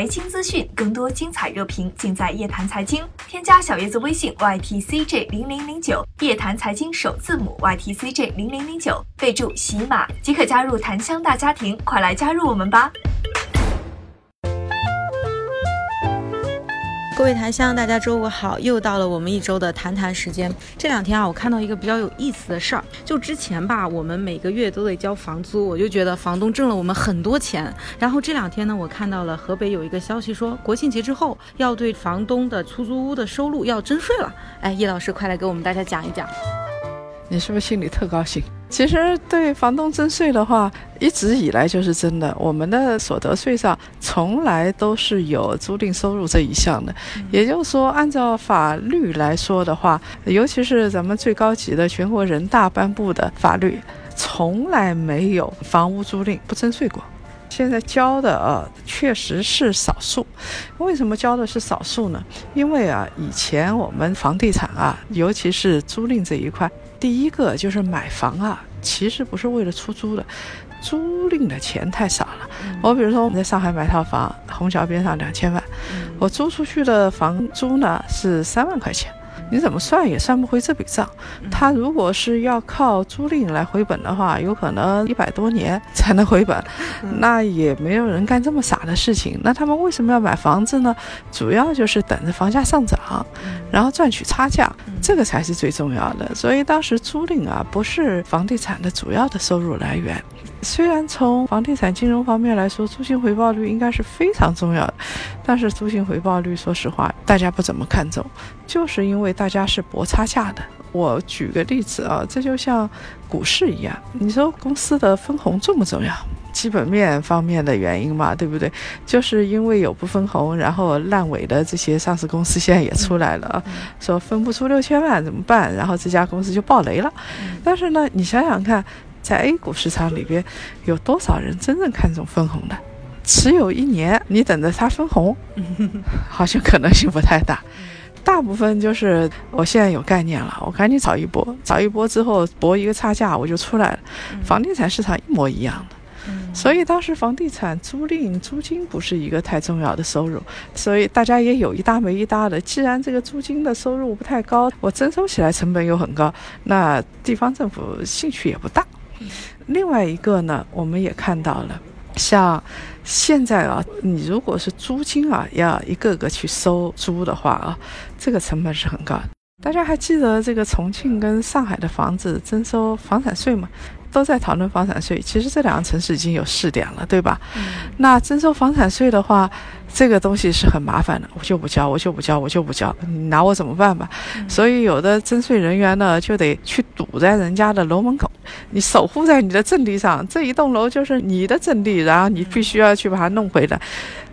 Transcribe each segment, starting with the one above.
财经资讯，更多精彩热评，尽在夜谈财经。添加小叶子微信 ytcj 零零零九，夜谈财经首字母 ytcj 零零零九，备注喜马即可加入檀香大家庭，快来加入我们吧！各位檀香，大家周五好，又到了我们一周的谈谈时间。这两天啊，我看到一个比较有意思的事儿，就之前吧，我们每个月都得交房租，我就觉得房东挣了我们很多钱。然后这两天呢，我看到了河北有一个消息说，国庆节之后要对房东的出租屋的收入要征税了。哎，叶老师，快来给我们大家讲一讲。你是不是心里特高兴？其实对房东征税的话，一直以来就是真的。我们的所得税上从来都是有租赁收入这一项的。也就是说，按照法律来说的话，尤其是咱们最高级的全国人大颁布的法律，从来没有房屋租赁不征税过。现在交的啊，确实是少数。为什么交的是少数呢？因为啊，以前我们房地产啊，尤其是租赁这一块，第一个就是买房啊，其实不是为了出租的，租赁的钱太少了。我比如说我们在上海买套房，虹桥边上两千万，我租出去的房租呢是三万块钱。你怎么算也算不回这笔账。他如果是要靠租赁来回本的话，有可能一百多年才能回本，那也没有人干这么傻的事情。那他们为什么要买房子呢？主要就是等着房价上涨，然后赚取差价，这个才是最重要的。所以当时租赁啊，不是房地产的主要的收入来源。虽然从房地产金融方面来说，租金回报率应该是非常重要的，但是租金回报率，说实话，大家不怎么看重，就是因为大家是搏差价的。我举个例子啊，这就像股市一样，你说公司的分红重不重要？基本面方面的原因嘛，对不对？就是因为有不分红，然后烂尾的这些上市公司现在也出来了，说分不出六千万怎么办？然后这家公司就爆雷了。但是呢，你想想看。在 A 股市场里边，有多少人真正看重分红的？持有一年，你等着它分红，好像可能性不太大。大部分就是我现在有概念了，我赶紧炒一波，炒一波之后博一个差价，我就出来了。房地产市场一模一样的。所以当时房地产租赁租金不是一个太重要的收入，所以大家也有一搭没一搭的。既然这个租金的收入不太高，我征收起来成本又很高，那地方政府兴趣也不大。另外一个呢，我们也看到了，像现在啊，你如果是租金啊，要一个个去收租的话啊，这个成本是很高的。大家还记得这个重庆跟上海的房子征收房产税吗？都在讨论房产税，其实这两个城市已经有试点了，对吧？那征收房产税的话，这个东西是很麻烦的，我就不交，我就不交，我就不交，你拿我怎么办吧？所以有的征税人员呢，就得去堵在人家的楼门口，你守护在你的阵地上，这一栋楼就是你的阵地，然后你必须要去把它弄回来，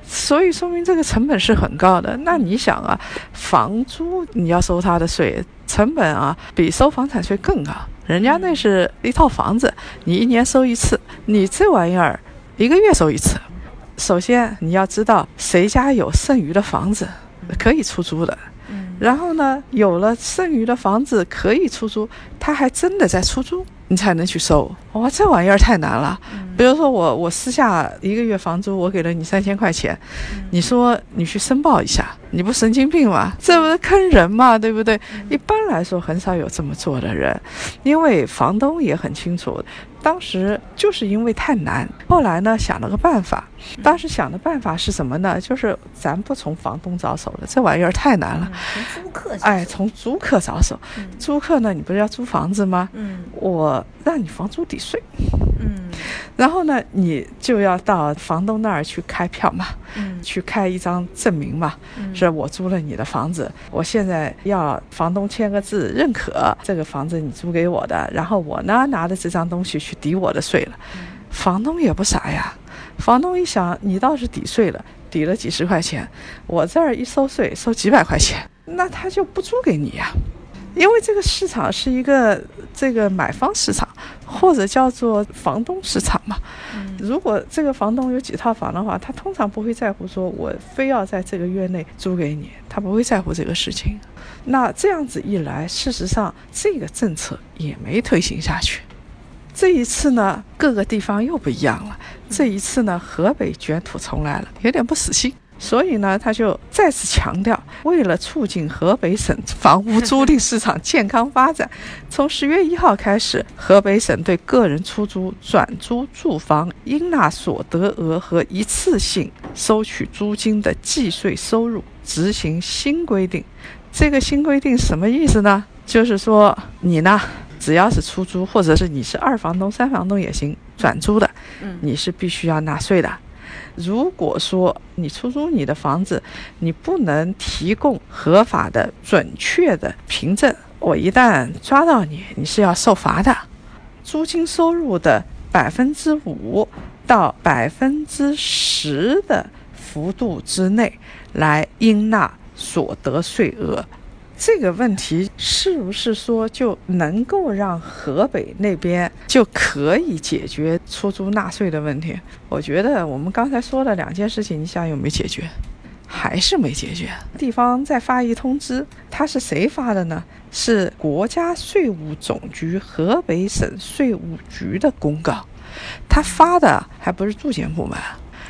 所以说明这个成本是很高的。那你想啊，房租你要收他的税，成本啊比收房产税更高。人家那是一套房子，你一年收一次，你这玩意儿一个月收一次。首先你要知道谁家有剩余的房子可以出租的，然后呢，有了剩余的房子可以出租，他还真的在出租。你才能去收哇，这玩意儿太难了。比如说我我私下一个月房租我给了你三千块钱，你说你去申报一下，你不神经病吗？这不是坑人吗？对不对？一般来说很少有这么做的人，因为房东也很清楚。当时就是因为太难，后来呢想了个办法。当时想的办法是什么呢？就是咱不从房东着手了，这玩意儿太难了。从租客哎，从租客着手。租客呢，你不是要租房子吗？嗯，我让你房租抵税。嗯，然后呢，你就要到房东那儿去开票嘛，嗯，去开一张证明嘛，是我租了你的房子，我现在要房东签个字认可这个房子你租给我的，然后我呢拿着这张东西去抵我的税了。房东也不傻呀，房东一想，你倒是抵税了，抵了几十块钱，我这儿一收税收几百块钱，那他就不租给你呀。因为这个市场是一个这个买方市场，或者叫做房东市场嘛。如果这个房东有几套房的话，他通常不会在乎说我非要在这个月内租给你，他不会在乎这个事情。那这样子一来，事实上这个政策也没推行下去。这一次呢，各个地方又不一样了。这一次呢，河北卷土重来了，有点不死心。所以呢，他就再次强调，为了促进河北省房屋租赁市场健康发展，从十月一号开始，河北省对个人出租、转租住房应纳所得额和一次性收取租金的计税收入执行新规定。这个新规定什么意思呢？就是说，你呢，只要是出租，或者是你是二房东、三房东也行，转租的，你是必须要纳税的。如果说你出租你的房子，你不能提供合法的、准确的凭证，我一旦抓到你，你是要受罚的。租金收入的百分之五到百分之十的幅度之内来应纳所得税额。这个问题是不是说就能够让河北那边就可以解决出租纳税的问题？我觉得我们刚才说的两件事情，你想有没有解决？还是没解决。地方再发一通知，他是谁发的呢？是国家税务总局河北省税务局的公告，他发的还不是住建部门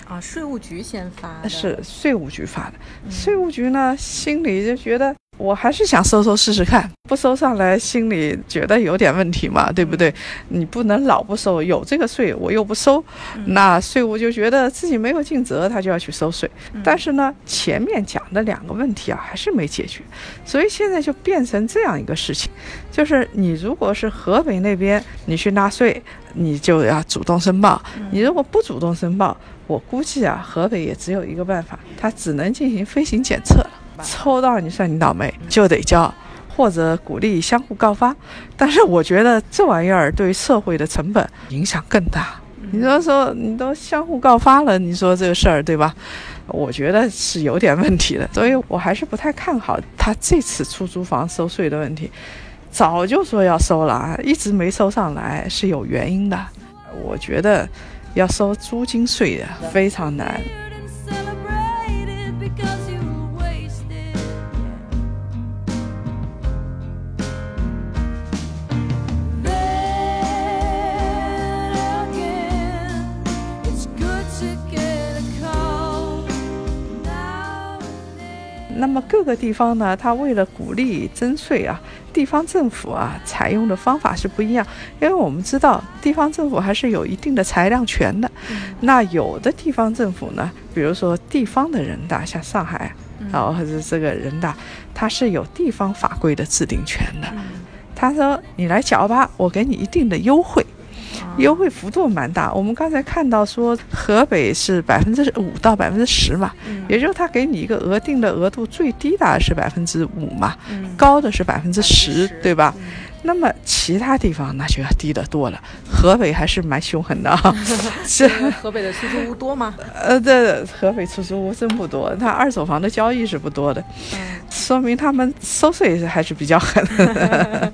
啊，税务局先发的，是税务局发的。税务局呢，心里就觉得。我还是想收收试试看，不收上来心里觉得有点问题嘛，对不对？你不能老不收，有这个税我又不收，那税务就觉得自己没有尽责，他就要去收税。但是呢，前面讲的两个问题啊，还是没解决，所以现在就变成这样一个事情，就是你如果是河北那边，你去纳税，你就要主动申报；你如果不主动申报，我估计啊，河北也只有一个办法，他只能进行飞行检测。抽到你算你倒霉，就得交，或者鼓励相互告发。但是我觉得这玩意儿对社会的成本影响更大。你说说，你都相互告发了，你说这个事儿对吧？我觉得是有点问题的，所以我还是不太看好他这次出租房收税的问题。早就说要收了啊，一直没收上来是有原因的。我觉得要收租金税的非常难。那么各个地方呢，它为了鼓励征税啊，地方政府啊，采用的方法是不一样。因为我们知道，地方政府还是有一定的裁量权的。那有的地方政府呢，比如说地方的人大，像上海，然后或者这个人大，它是有地方法规的制定权的。他说：“你来缴吧，我给你一定的优惠。”优惠幅度蛮大，我们刚才看到说河北是百分之五到百分之十嘛，也就是他给你一个额定的额度，最低的是百分之五嘛，高的是百分之十，对吧？那么其他地方那就要低得多了。河北还是蛮凶狠的啊，是河北的出租屋多吗？呃，对，河北出租屋真不多，它二手房的交易是不多的，说明他们收税还是比较狠。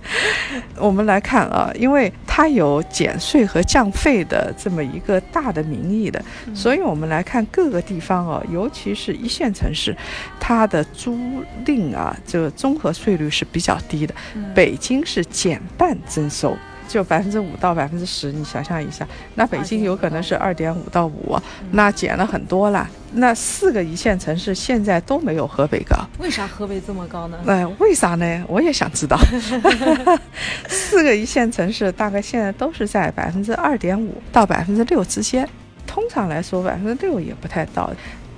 我们来看啊，因为它有减税和降费的这么一个大的名义的，所以我们来看各个地方哦，尤其是一线城市，它的租赁啊，这个综合税率是比较低的。北京是。减半征收，就百分之五到百分之十，你想象一下，那北京有可能是二点五到五，那减了很多了。那四个一线城市现在都没有河北高，为啥河北这么高呢？哎，为啥呢？我也想知道。四个一线城市大概现在都是在百分之二点五到百分之六之间，通常来说百分之六也不太到。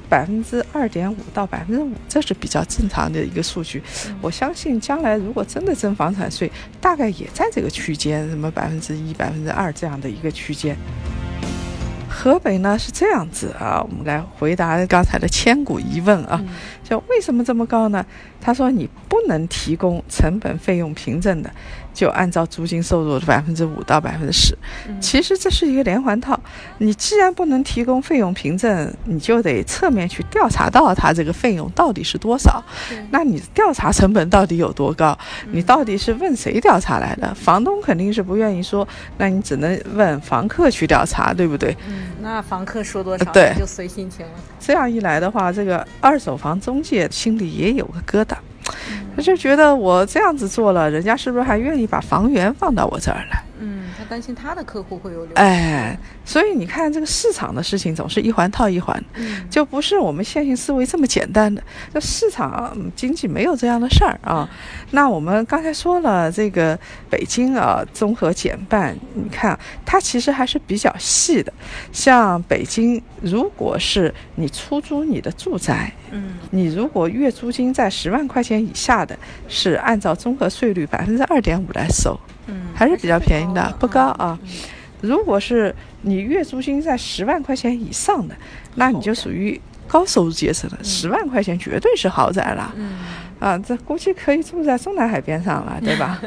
百分之二点五到百分之五，这是比较正常的一个数据。我相信将来如果真的征房产税，大概也在这个区间，什么百分之一、百分之二这样的一个区间。河北呢是这样子啊，我们来回答刚才的千古疑问啊，就为什么这么高呢？他说你不能提供成本费用凭证的，就按照租金收入的百分之五到百分之十。其实这是一个连环套，你既然不能提供费用凭证，你就得侧面去调查到他这个费用到底是多少。那你调查成本到底有多高？你到底是问谁调查来的？房东肯定是不愿意说，那你只能问房客去调查，对不对？嗯，那房客说多少，对，就随心情了。这样一来的话，这个二手房中介心里也有个疙瘩，他就觉得我这样子做了，人家是不是还愿意把房源放到我这儿来？嗯，他担心他的客户会有流。哎，所以你看，这个市场的事情总是一环套一环，就不是我们线性思维这么简单的。这市场经济没有这样的事儿啊。那我们刚才说了，这个北京啊，综合减半，你看它其实还是比较细的。像北京，如果是你出租你的住宅，嗯，你如果月租金在十万块钱以下的，是按照综合税率百分之二点五来收。嗯，还是比较便宜的，不高啊。如果是你月租金在十万块钱以上的，那你就属于高收入阶层了。十万块钱绝对是豪宅了。嗯，啊，这估计可以住在中南海边上了，对吧？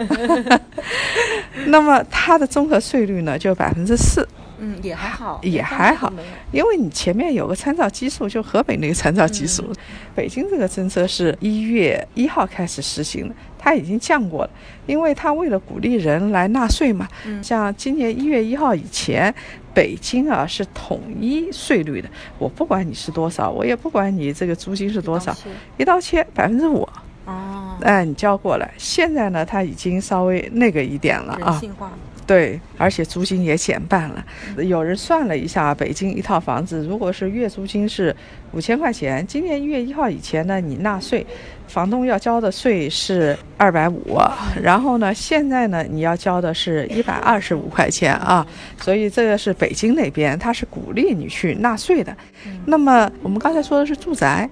那么它的综合税率呢，就百分之四。嗯，也还好，也还好，因为你前面有个参照基数，就河北那个参照基数。北京这个政策是一月一号开始实行的，它已经降过了，因为他为了鼓励人来纳税嘛。像今年一月一号以前，北京啊是统一税率的，我不管你是多少，我也不管你这个租金是多少，一刀切百分之五。哦，哎，你交过来。现在呢，他已经稍微那个一点了啊。人性化。对，而且租金也减半了。有人算了一下，北京一套房子，如果是月租金是五千块钱，今年一月一号以前呢，你纳税。房东要交的税是二百五，然后呢，现在呢，你要交的是一百二十五块钱啊，所以这个是北京那边，他是鼓励你去纳税的。那么我们刚才说的是住宅，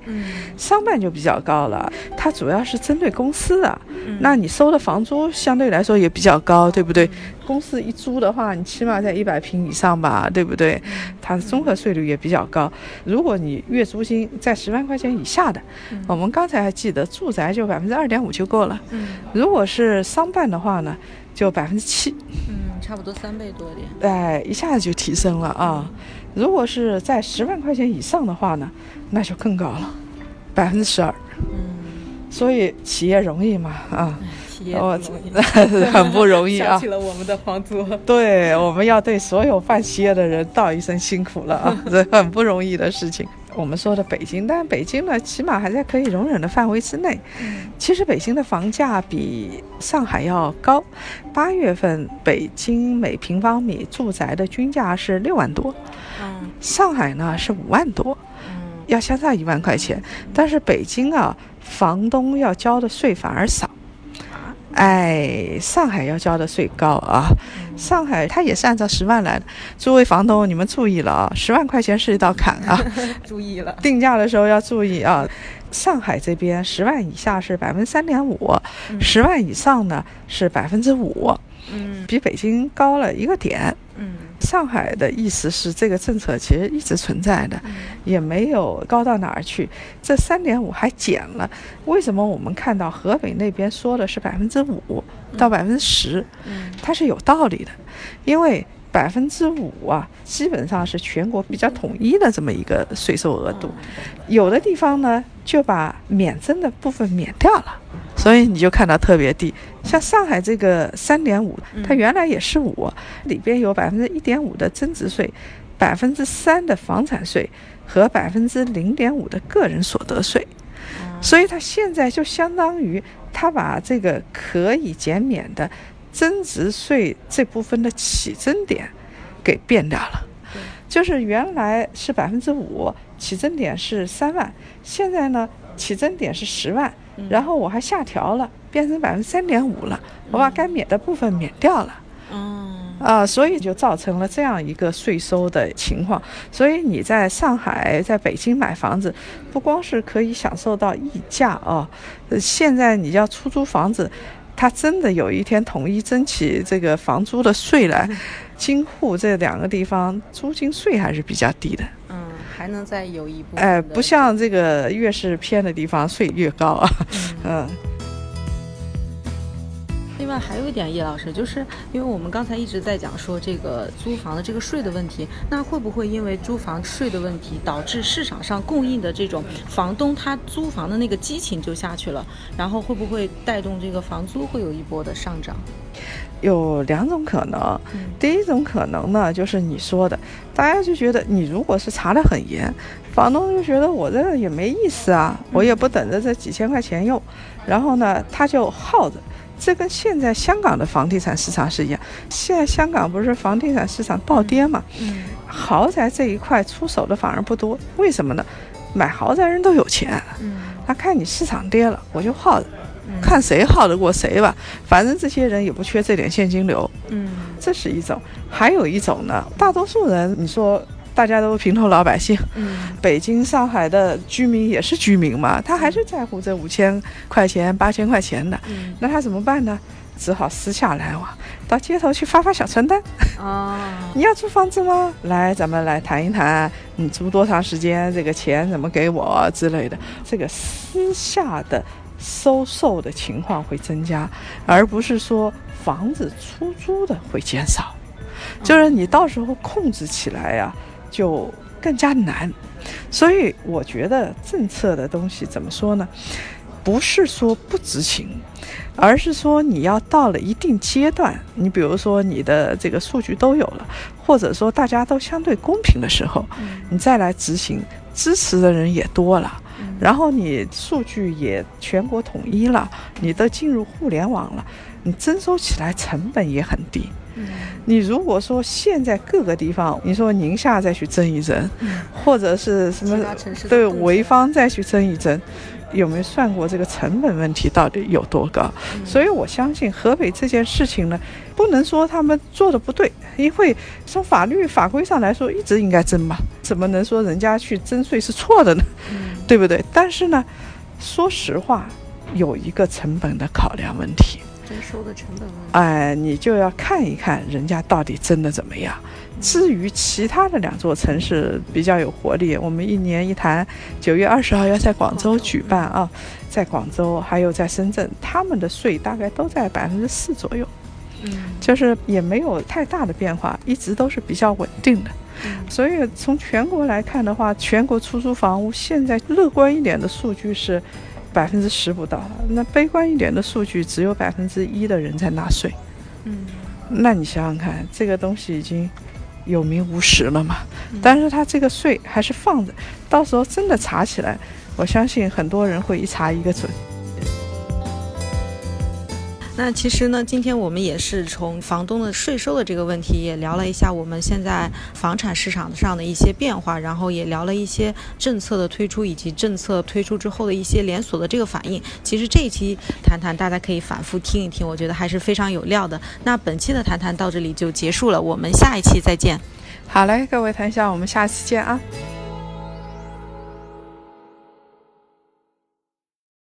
商办就比较高了，它主要是针对公司的，那你收的房租相对来说也比较高，对不对？公司一租的话，你起码在一百平以上吧，对不对？它的综合税率也比较高。如果你月租金在十万块钱以下的，我们刚才还记得住宅就百分之二点五就够了。嗯，如果是商办的话呢，就百分之七。嗯，差不多三倍多点。哎，一下子就提升了啊！如果是在十万块钱以上的话呢，那就更高了，百分之十二。嗯，所以企业容易嘛啊。我 很不容易啊！想起了我们的房租。对，我们要对所有办企业的人道一声辛苦了啊！这很不容易的事情。我们说的北京，但北京呢，起码还在可以容忍的范围之内。其实北京的房价比上海要高。八月份北京每平方米住宅的均价是六万多，嗯，上海呢是五万多，嗯，要相差一万块钱。但是北京啊，房东要交的税反而少。哎，上海要交的税高啊！上海它也是按照十万来的。诸位房东，你们注意了啊！十万块钱是一道坎啊！注意了，定价的时候要注意啊！上海这边十万以下是百分之三点五，十万以上呢是百分之五，嗯，比北京高了一个点。嗯，上海的意思是这个政策其实一直存在的，也没有高到哪儿去。这三点五还减了，为什么我们看到河北那边说的是百分之五到百分之十？嗯，它是有道理的，因为百分之五啊，基本上是全国比较统一的这么一个税收额度，有的地方呢就把免征的部分免掉了。所以你就看到特别低，像上海这个三点五，它原来也是五，里边有百分之一点五的增值税，百分之三的房产税和百分之零点五的个人所得税，所以它现在就相当于它把这个可以减免的增值税这部分的起征点给变掉了，就是原来是百分之五，起征点是三万，现在呢起征点是十万。然后我还下调了，变成百分之三点五了，我把该免的部分免掉了。嗯啊，所以就造成了这样一个税收的情况。所以你在上海、在北京买房子，不光是可以享受到溢价啊，现在你要出租房子，它真的有一天统一征起这个房租的税来，京沪这两个地方租金税还是比较低的。还能再有一步，哎，不像这个越是偏的地方税越高啊，嗯。另外还有一点，叶老师，就是因为我们刚才一直在讲说这个租房的这个税的问题，那会不会因为租房税的问题，导致市场上供应的这种房东他租房的那个激情就下去了，然后会不会带动这个房租会有一波的上涨？有两种可能，第一种可能呢，就是你说的，大家就觉得你如果是查得很严，房东就觉得我这也没意思啊，我也不等着这几千块钱用，然后呢，他就耗着。这跟现在香港的房地产市场是一样，现在香港不是房地产市场暴跌嘛？嗯，豪宅这一块出手的反而不多，为什么呢？买豪宅人都有钱，嗯，他看你市场跌了，我就耗着。看谁耗得过谁吧，反正这些人也不缺这点现金流。嗯，这是一种，还有一种呢，大多数人，你说大家都平头老百姓，嗯，北京、上海的居民也是居民嘛，他还是在乎这五千块钱、八千块钱的。嗯，那他怎么办呢？只好私下来往，到街头去发发小传单。哦，你要租房子吗？来，咱们来谈一谈，你租多长时间？这个钱怎么给我之类的？这个私下的。收售的情况会增加，而不是说房子出租的会减少，就是你到时候控制起来呀，就更加难。所以我觉得政策的东西怎么说呢？不是说不执行，而是说你要到了一定阶段，你比如说你的这个数据都有了，或者说大家都相对公平的时候，你再来执行，支持的人也多了。然后你数据也全国统一了，你都进入互联网了，你征收起来成本也很低。你如果说现在各个地方，你说宁夏再去争一争，或者是什么对潍坊再去争一争。有没有算过这个成本问题到底有多高？所以我相信河北这件事情呢，不能说他们做的不对，因为从法律法规上来说，一直应该争嘛，怎么能说人家去征税是错的呢？对不对？但是呢，说实话，有一个成本的考量问题。征收的成本问题，哎，你就要看一看人家到底征的怎么样。至于其他的两座城市比较有活力，我们一年一谈，九月二十号要在广州举办啊，在广州还有在深圳，他们的税大概都在百分之四左右，嗯，就是也没有太大的变化，一直都是比较稳定的。所以从全国来看的话，全国出租房屋现在乐观一点的数据是。百分之十不到，那悲观一点的数据只有百分之一的人在纳税。嗯，那你想想看，这个东西已经有名无实了嘛？但是他这个税还是放着，到时候真的查起来，我相信很多人会一查一个准。那其实呢，今天我们也是从房东的税收的这个问题，也聊了一下我们现在房产市场上的一些变化，然后也聊了一些政策的推出以及政策推出之后的一些连锁的这个反应。其实这一期谈谈，大家可以反复听一听，我觉得还是非常有料的。那本期的谈谈到这里就结束了，我们下一期再见。好嘞，各位谈笑，我们下期见啊。